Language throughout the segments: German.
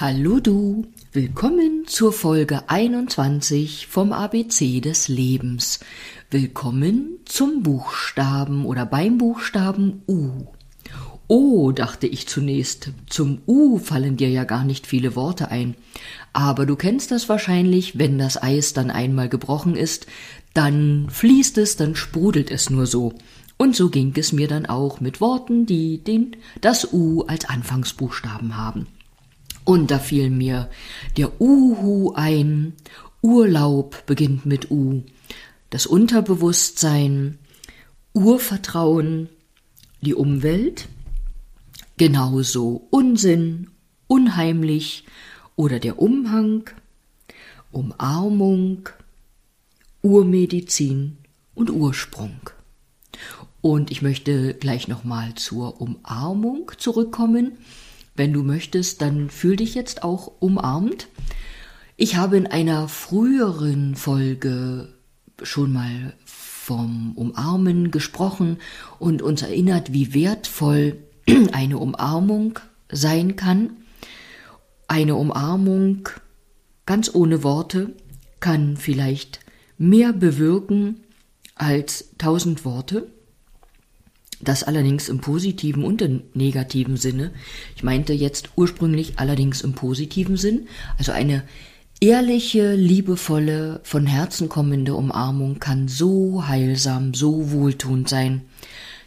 Hallo du, willkommen zur Folge 21 vom ABC des Lebens. Willkommen zum Buchstaben oder beim Buchstaben U. Oh, dachte ich zunächst, zum U fallen dir ja gar nicht viele Worte ein. Aber du kennst das wahrscheinlich, wenn das Eis dann einmal gebrochen ist, dann fließt es, dann sprudelt es nur so. Und so ging es mir dann auch mit Worten, die den, das U als Anfangsbuchstaben haben. Und da fiel mir der Uhu ein. Urlaub beginnt mit U. Das Unterbewusstsein, Urvertrauen, die Umwelt, genauso Unsinn, unheimlich oder der Umhang, Umarmung, Urmedizin und Ursprung. Und ich möchte gleich nochmal zur Umarmung zurückkommen. Wenn du möchtest, dann fühl dich jetzt auch umarmt. Ich habe in einer früheren Folge schon mal vom Umarmen gesprochen und uns erinnert, wie wertvoll eine Umarmung sein kann. Eine Umarmung ganz ohne Worte kann vielleicht mehr bewirken als tausend Worte. Das allerdings im positiven und im negativen Sinne. Ich meinte jetzt ursprünglich allerdings im positiven Sinn. Also eine ehrliche, liebevolle, von Herzen kommende Umarmung kann so heilsam, so wohltuend sein.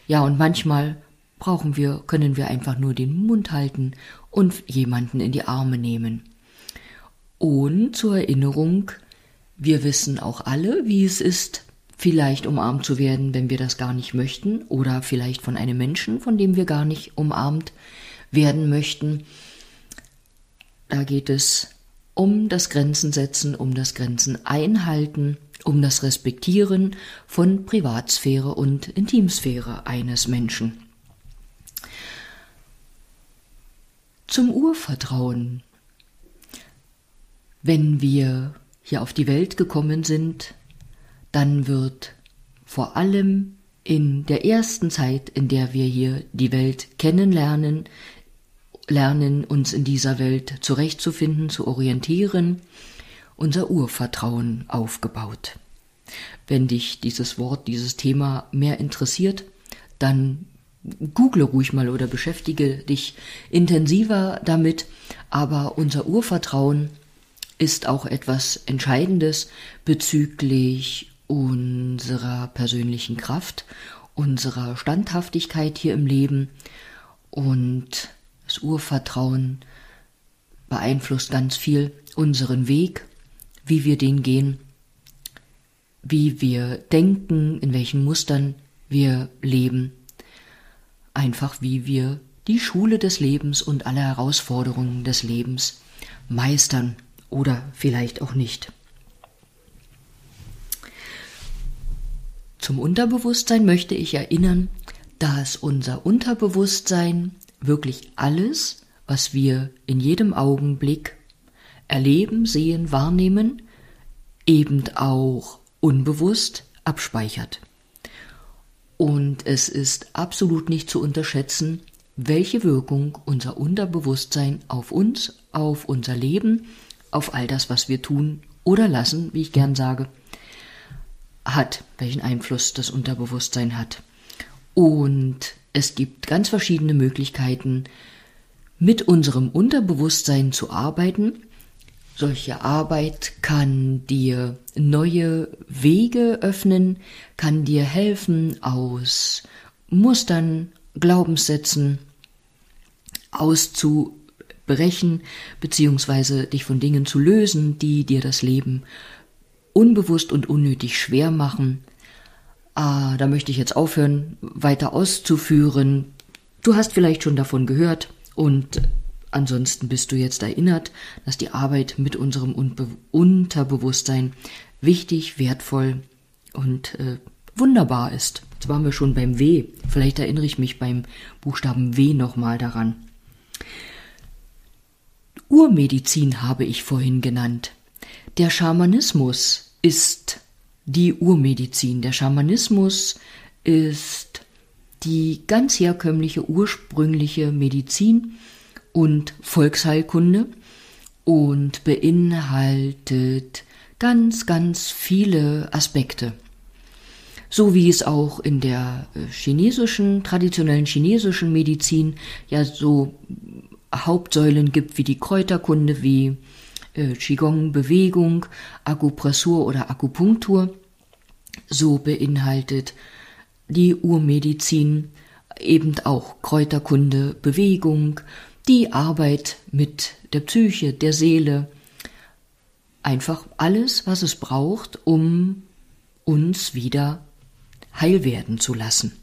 Ja, und manchmal brauchen wir, können wir einfach nur den Mund halten und jemanden in die Arme nehmen. Und zur Erinnerung, wir wissen auch alle, wie es ist, vielleicht umarmt zu werden, wenn wir das gar nicht möchten, oder vielleicht von einem Menschen, von dem wir gar nicht umarmt werden möchten. Da geht es um das Grenzen setzen, um das Grenzen einhalten, um das Respektieren von Privatsphäre und Intimsphäre eines Menschen. Zum Urvertrauen. Wenn wir hier auf die Welt gekommen sind, dann wird vor allem in der ersten Zeit, in der wir hier die Welt kennenlernen, lernen uns in dieser Welt zurechtzufinden, zu orientieren, unser Urvertrauen aufgebaut. Wenn dich dieses Wort, dieses Thema mehr interessiert, dann google ruhig mal oder beschäftige dich intensiver damit, aber unser Urvertrauen ist auch etwas Entscheidendes bezüglich unserer persönlichen Kraft, unserer Standhaftigkeit hier im Leben und das Urvertrauen beeinflusst ganz viel unseren Weg, wie wir den gehen, wie wir denken, in welchen Mustern wir leben, einfach wie wir die Schule des Lebens und alle Herausforderungen des Lebens meistern oder vielleicht auch nicht. Zum Unterbewusstsein möchte ich erinnern, dass unser Unterbewusstsein wirklich alles, was wir in jedem Augenblick erleben, sehen, wahrnehmen, eben auch unbewusst abspeichert. Und es ist absolut nicht zu unterschätzen, welche Wirkung unser Unterbewusstsein auf uns, auf unser Leben, auf all das, was wir tun oder lassen, wie ich gern sage, hat, welchen Einfluss das Unterbewusstsein hat. Und es gibt ganz verschiedene Möglichkeiten, mit unserem Unterbewusstsein zu arbeiten. Solche Arbeit kann dir neue Wege öffnen, kann dir helfen, aus Mustern, Glaubenssätzen auszubrechen, beziehungsweise dich von Dingen zu lösen, die dir das Leben unbewusst und unnötig schwer machen. Ah, da möchte ich jetzt aufhören, weiter auszuführen. Du hast vielleicht schon davon gehört und ansonsten bist du jetzt erinnert, dass die Arbeit mit unserem Unbe Unterbewusstsein wichtig, wertvoll und äh, wunderbar ist. Jetzt waren wir schon beim W. Vielleicht erinnere ich mich beim Buchstaben W nochmal daran. Urmedizin habe ich vorhin genannt. Der Schamanismus ist die Urmedizin. Der Schamanismus ist die ganz herkömmliche ursprüngliche Medizin und Volksheilkunde. und beinhaltet ganz, ganz viele Aspekte. So wie es auch in der äh, chinesischen, traditionellen chinesischen Medizin ja so Hauptsäulen gibt wie die Kräuterkunde, wie äh, Qigong, Bewegung, Akupressur oder Akupunktur. So beinhaltet die Urmedizin eben auch Kräuterkunde, Bewegung, die Arbeit mit der Psyche, der Seele, einfach alles, was es braucht, um uns wieder heil werden zu lassen.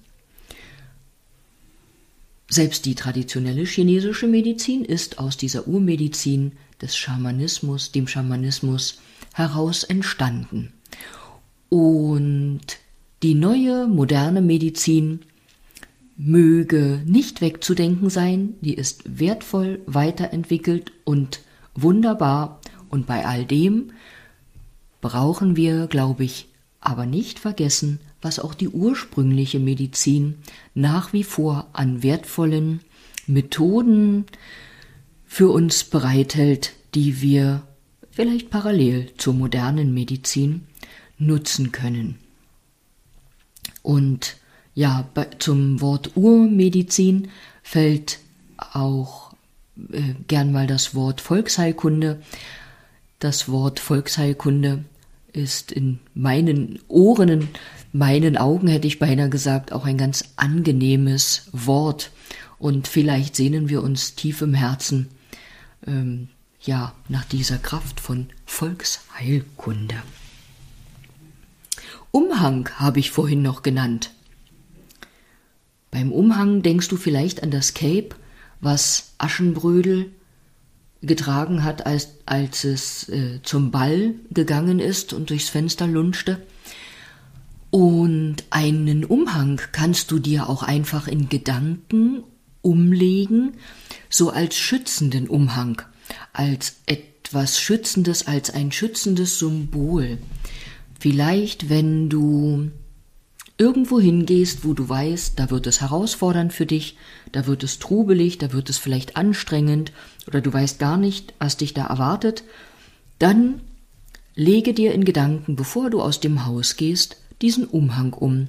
Selbst die traditionelle chinesische Medizin ist aus dieser Urmedizin des Schamanismus, dem Schamanismus heraus entstanden. Und die neue moderne Medizin möge nicht wegzudenken sein, die ist wertvoll weiterentwickelt und wunderbar und bei all dem brauchen wir, glaube ich, aber nicht vergessen, was auch die ursprüngliche Medizin nach wie vor an wertvollen Methoden für uns bereithält, die wir vielleicht parallel zur modernen Medizin nutzen können. Und ja, zum Wort Urmedizin fällt auch äh, gern mal das Wort Volksheilkunde. Das Wort Volksheilkunde ist in meinen Ohren, meinen Augen hätte ich beinahe gesagt, auch ein ganz angenehmes Wort. Und vielleicht sehnen wir uns tief im Herzen, ähm, ja, nach dieser Kraft von Volksheilkunde. Umhang habe ich vorhin noch genannt. Beim Umhang denkst du vielleicht an das Cape, was Aschenbrödel getragen hat, als, als es äh, zum Ball gegangen ist und durchs Fenster lunschte. Und einen Umhang kannst du dir auch einfach in Gedanken umlegen, so als schützenden Umhang, als etwas Schützendes, als ein schützendes Symbol. Vielleicht, wenn du irgendwo hingehst, wo du weißt, da wird es herausfordernd für dich, da wird es trubelig, da wird es vielleicht anstrengend oder du weißt gar nicht, was dich da erwartet, dann lege dir in Gedanken, bevor du aus dem Haus gehst, diesen Umhang um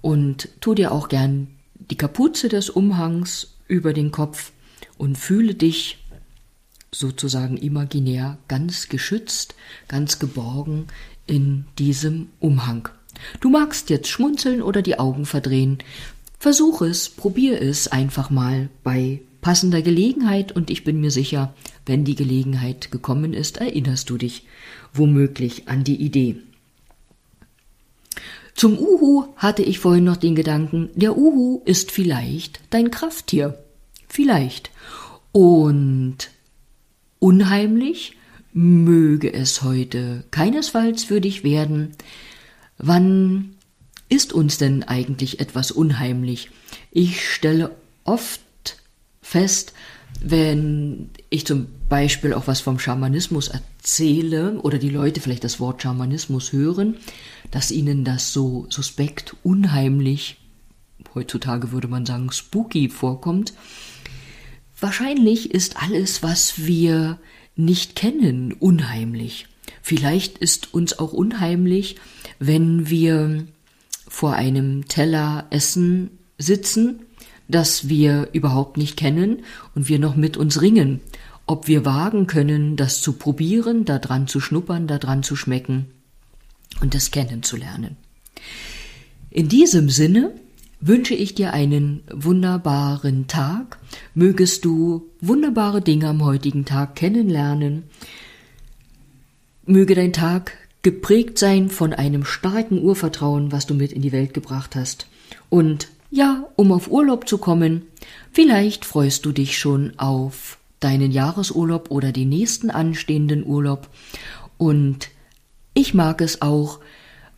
und tu dir auch gern die Kapuze des Umhangs über den Kopf und fühle dich sozusagen imaginär ganz geschützt, ganz geborgen in diesem Umhang. Du magst jetzt schmunzeln oder die Augen verdrehen. Versuch es, probier es einfach mal bei passender Gelegenheit und ich bin mir sicher, wenn die Gelegenheit gekommen ist, erinnerst du dich womöglich an die Idee. Zum Uhu hatte ich vorhin noch den Gedanken, der Uhu ist vielleicht dein Krafttier. Vielleicht. Und unheimlich möge es heute keinesfalls für dich werden, Wann ist uns denn eigentlich etwas unheimlich? Ich stelle oft fest, wenn ich zum Beispiel auch was vom Schamanismus erzähle oder die Leute vielleicht das Wort Schamanismus hören, dass ihnen das so suspekt, unheimlich, heutzutage würde man sagen spooky vorkommt. Wahrscheinlich ist alles, was wir nicht kennen, unheimlich. Vielleicht ist uns auch unheimlich, wenn wir vor einem Teller Essen sitzen, das wir überhaupt nicht kennen und wir noch mit uns ringen, ob wir wagen können, das zu probieren, da dran zu schnuppern, da dran zu schmecken und das kennenzulernen. In diesem Sinne wünsche ich dir einen wunderbaren Tag, mögest du wunderbare Dinge am heutigen Tag kennenlernen, möge dein Tag geprägt sein von einem starken Urvertrauen, was du mit in die Welt gebracht hast. Und ja, um auf Urlaub zu kommen, vielleicht freust du dich schon auf deinen Jahresurlaub oder den nächsten anstehenden Urlaub. Und ich mag es auch,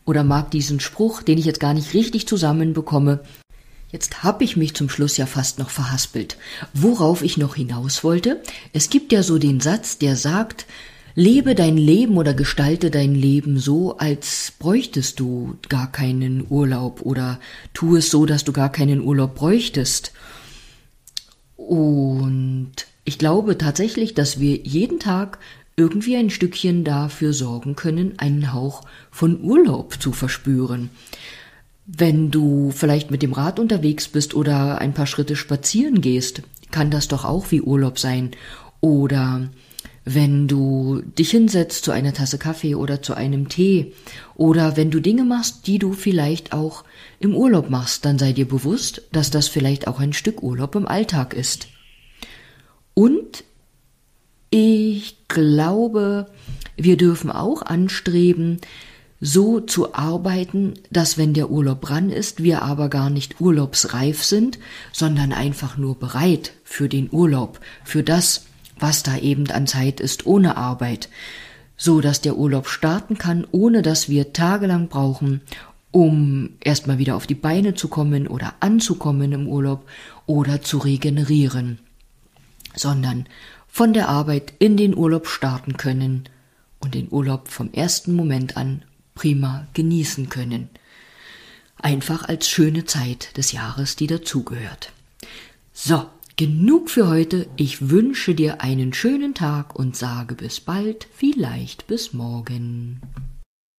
oder mag diesen Spruch, den ich jetzt gar nicht richtig zusammenbekomme. Jetzt hab ich mich zum Schluss ja fast noch verhaspelt. Worauf ich noch hinaus wollte, es gibt ja so den Satz, der sagt, Lebe dein Leben oder gestalte dein Leben so, als bräuchtest du gar keinen Urlaub oder tu es so, dass du gar keinen Urlaub bräuchtest. Und ich glaube tatsächlich, dass wir jeden Tag irgendwie ein Stückchen dafür sorgen können, einen Hauch von Urlaub zu verspüren. Wenn du vielleicht mit dem Rad unterwegs bist oder ein paar Schritte spazieren gehst, kann das doch auch wie Urlaub sein. Oder wenn du dich hinsetzt zu einer Tasse Kaffee oder zu einem Tee oder wenn du Dinge machst, die du vielleicht auch im Urlaub machst, dann sei dir bewusst, dass das vielleicht auch ein Stück Urlaub im Alltag ist. Und ich glaube, wir dürfen auch anstreben, so zu arbeiten, dass wenn der Urlaub ran ist, wir aber gar nicht urlaubsreif sind, sondern einfach nur bereit für den Urlaub, für das, was da eben an Zeit ist ohne Arbeit, so dass der Urlaub starten kann, ohne dass wir tagelang brauchen, um erstmal wieder auf die Beine zu kommen oder anzukommen im Urlaub oder zu regenerieren, sondern von der Arbeit in den Urlaub starten können und den Urlaub vom ersten Moment an prima genießen können. Einfach als schöne Zeit des Jahres, die dazugehört. So, genug für heute. Ich wünsche dir einen schönen Tag und sage bis bald, vielleicht bis morgen.